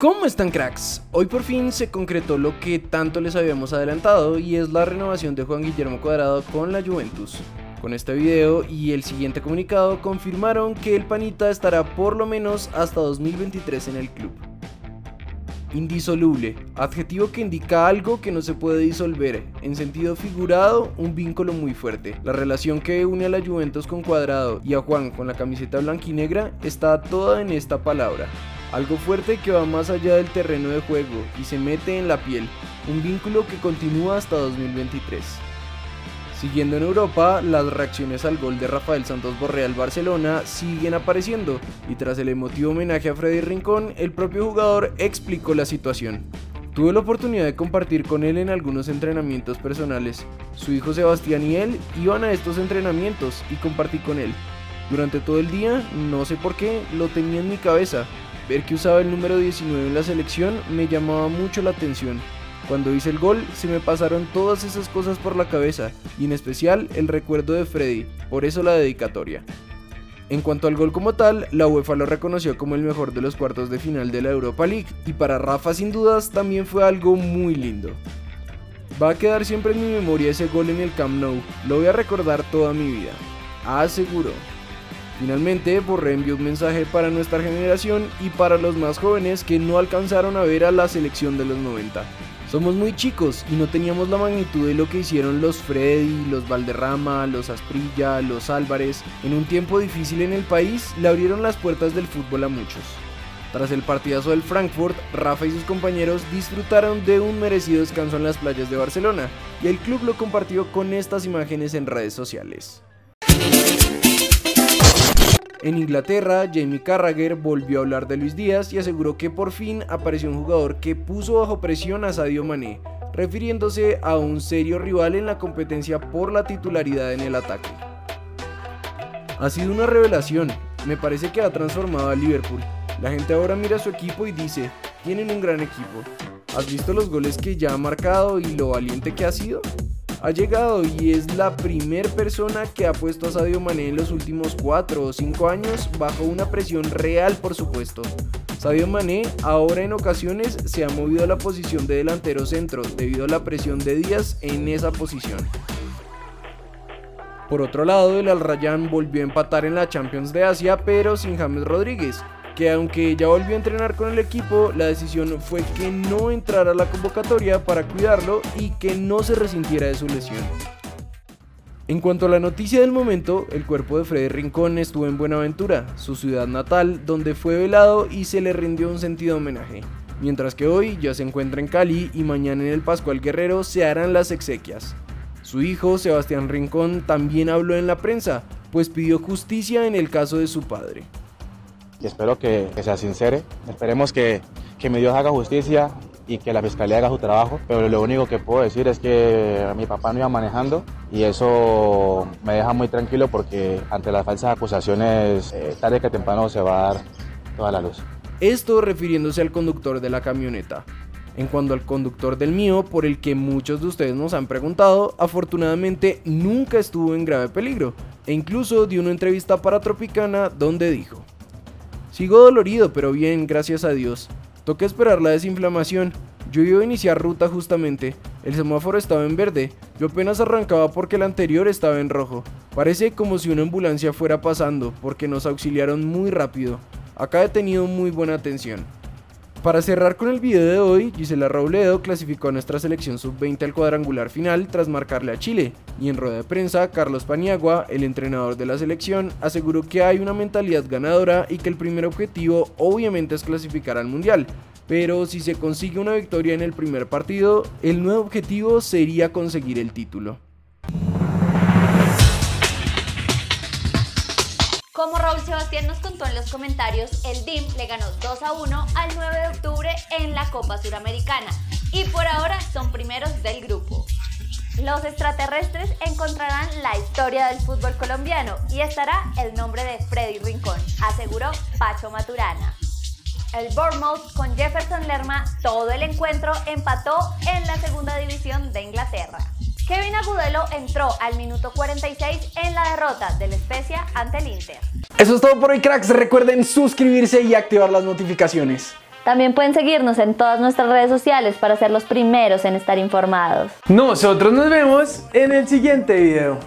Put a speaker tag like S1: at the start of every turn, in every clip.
S1: ¿Cómo están cracks? Hoy por fin se concretó lo que tanto les habíamos adelantado y es la renovación de Juan Guillermo Cuadrado con la Juventus. Con este video y el siguiente comunicado confirmaron que el panita estará por lo menos hasta 2023 en el club. Indisoluble, adjetivo que indica algo que no se puede disolver, en sentido figurado, un vínculo muy fuerte. La relación que une a la Juventus con Cuadrado y a Juan con la camiseta blanquinegra está toda en esta palabra, algo fuerte que va más allá del terreno de juego y se mete en la piel, un vínculo que continúa hasta 2023. Siguiendo en Europa, las reacciones al gol de Rafael Santos Borré al Barcelona siguen apareciendo y tras el emotivo homenaje a Freddy Rincón, el propio jugador explicó la situación. Tuve la oportunidad de compartir con él en algunos entrenamientos personales. Su hijo Sebastián y él iban a estos entrenamientos y compartí con él. Durante todo el día, no sé por qué, lo tenía en mi cabeza Ver que usaba el número 19 en la selección me llamaba mucho la atención. Cuando hice el gol se me pasaron todas esas cosas por la cabeza y en especial el recuerdo de Freddy, por eso la dedicatoria. En cuanto al gol como tal, la UEFA lo reconoció como el mejor de los cuartos de final de la Europa League y para Rafa sin dudas también fue algo muy lindo. Va a quedar siempre en mi memoria ese gol en el Camp Nou, lo voy a recordar toda mi vida, aseguró. Finalmente, Borré envió un mensaje para nuestra generación y para los más jóvenes que no alcanzaron a ver a la selección de los 90. Somos muy chicos y no teníamos la magnitud de lo que hicieron los Freddy, los Valderrama, los Asprilla, los Álvarez. En un tiempo difícil en el país, le abrieron las puertas del fútbol a muchos. Tras el partidazo del Frankfurt, Rafa y sus compañeros disfrutaron de un merecido descanso en las playas de Barcelona y el club lo compartió con estas imágenes en redes sociales. En Inglaterra, Jamie Carragher volvió a hablar de Luis Díaz y aseguró que por fin apareció un jugador que puso bajo presión a Sadio Mané, refiriéndose a un serio rival en la competencia por la titularidad en el ataque. Ha sido una revelación, me parece que ha transformado a Liverpool. La gente ahora mira a su equipo y dice, tienen un gran equipo. ¿Has visto los goles que ya ha marcado y lo valiente que ha sido? Ha llegado y es la primer persona que ha puesto a Sadio Mané en los últimos 4 o 5 años bajo una presión real por supuesto. Sadio Mané ahora en ocasiones se ha movido a la posición de delantero centro debido a la presión de Díaz en esa posición. Por otro lado, el Al Rayyan volvió a empatar en la Champions de Asia, pero sin James Rodríguez, que aunque ya volvió a entrenar con el equipo, la decisión fue que no entrara a la convocatoria para cuidarlo y que no se resintiera de su lesión. En cuanto a la noticia del momento, el cuerpo de Freddy Rincón estuvo en Buenaventura, su ciudad natal, donde fue velado y se le rindió un sentido homenaje. Mientras que hoy ya se encuentra en Cali y mañana en el Pascual Guerrero se harán las exequias. Su hijo, Sebastián Rincón, también habló en la prensa, pues pidió justicia en el caso de su padre
S2: y espero que, sea sincere. Esperemos que, que mi Dios haga justicia y que la fiscalía haga su trabajo, pero lo único que puedo decir es que mi papá no iba manejando y eso me deja muy tranquilo porque ante las falsas acusaciones, eh, tarde que temprano se va a dar toda la luz.
S1: Esto refiriéndose al conductor de la camioneta. En cuanto al conductor del mío, por el que muchos de ustedes nos han preguntado, afortunadamente nunca estuvo en grave peligro, e incluso dio una entrevista para Tropicana donde dijo, Sigo dolorido, pero bien, gracias a Dios. Toca esperar la desinflamación. Yo iba a iniciar ruta justamente. El semáforo estaba en verde. Yo apenas arrancaba porque el anterior estaba en rojo. Parece como si una ambulancia fuera pasando, porque nos auxiliaron muy rápido. Acá he tenido muy buena atención. Para cerrar con el video de hoy, Gisela Robledo clasificó a nuestra selección sub-20 al cuadrangular final tras marcarle a Chile, y en rueda de prensa, Carlos Paniagua, el entrenador de la selección, aseguró que hay una mentalidad ganadora y que el primer objetivo obviamente es clasificar al Mundial, pero si se consigue una victoria en el primer partido, el nuevo objetivo sería conseguir el título.
S3: Como Raúl Sebastián nos contó en los comentarios, el DIM le ganó 2 a 1 al 9 de octubre en la Copa Suramericana y por ahora son primeros del grupo. Los extraterrestres encontrarán la historia del fútbol colombiano y estará el nombre de Freddy Rincón, aseguró Pacho Maturana. El Bournemouth con Jefferson Lerma todo el encuentro empató en la segunda división de Inglaterra. Kevin Agudelo entró al minuto 46 en la derrota del Spezia ante el Inter.
S1: Eso es todo por hoy cracks, recuerden suscribirse y activar las notificaciones.
S3: También pueden seguirnos en todas nuestras redes sociales para ser los primeros en estar informados.
S1: Nosotros nos vemos en el siguiente video.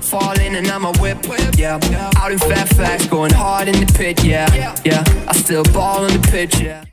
S4: Falling and I'm a whip, yeah. Out in Fairfax, going hard in the pit, yeah, yeah. I still ball in the pitch, yeah.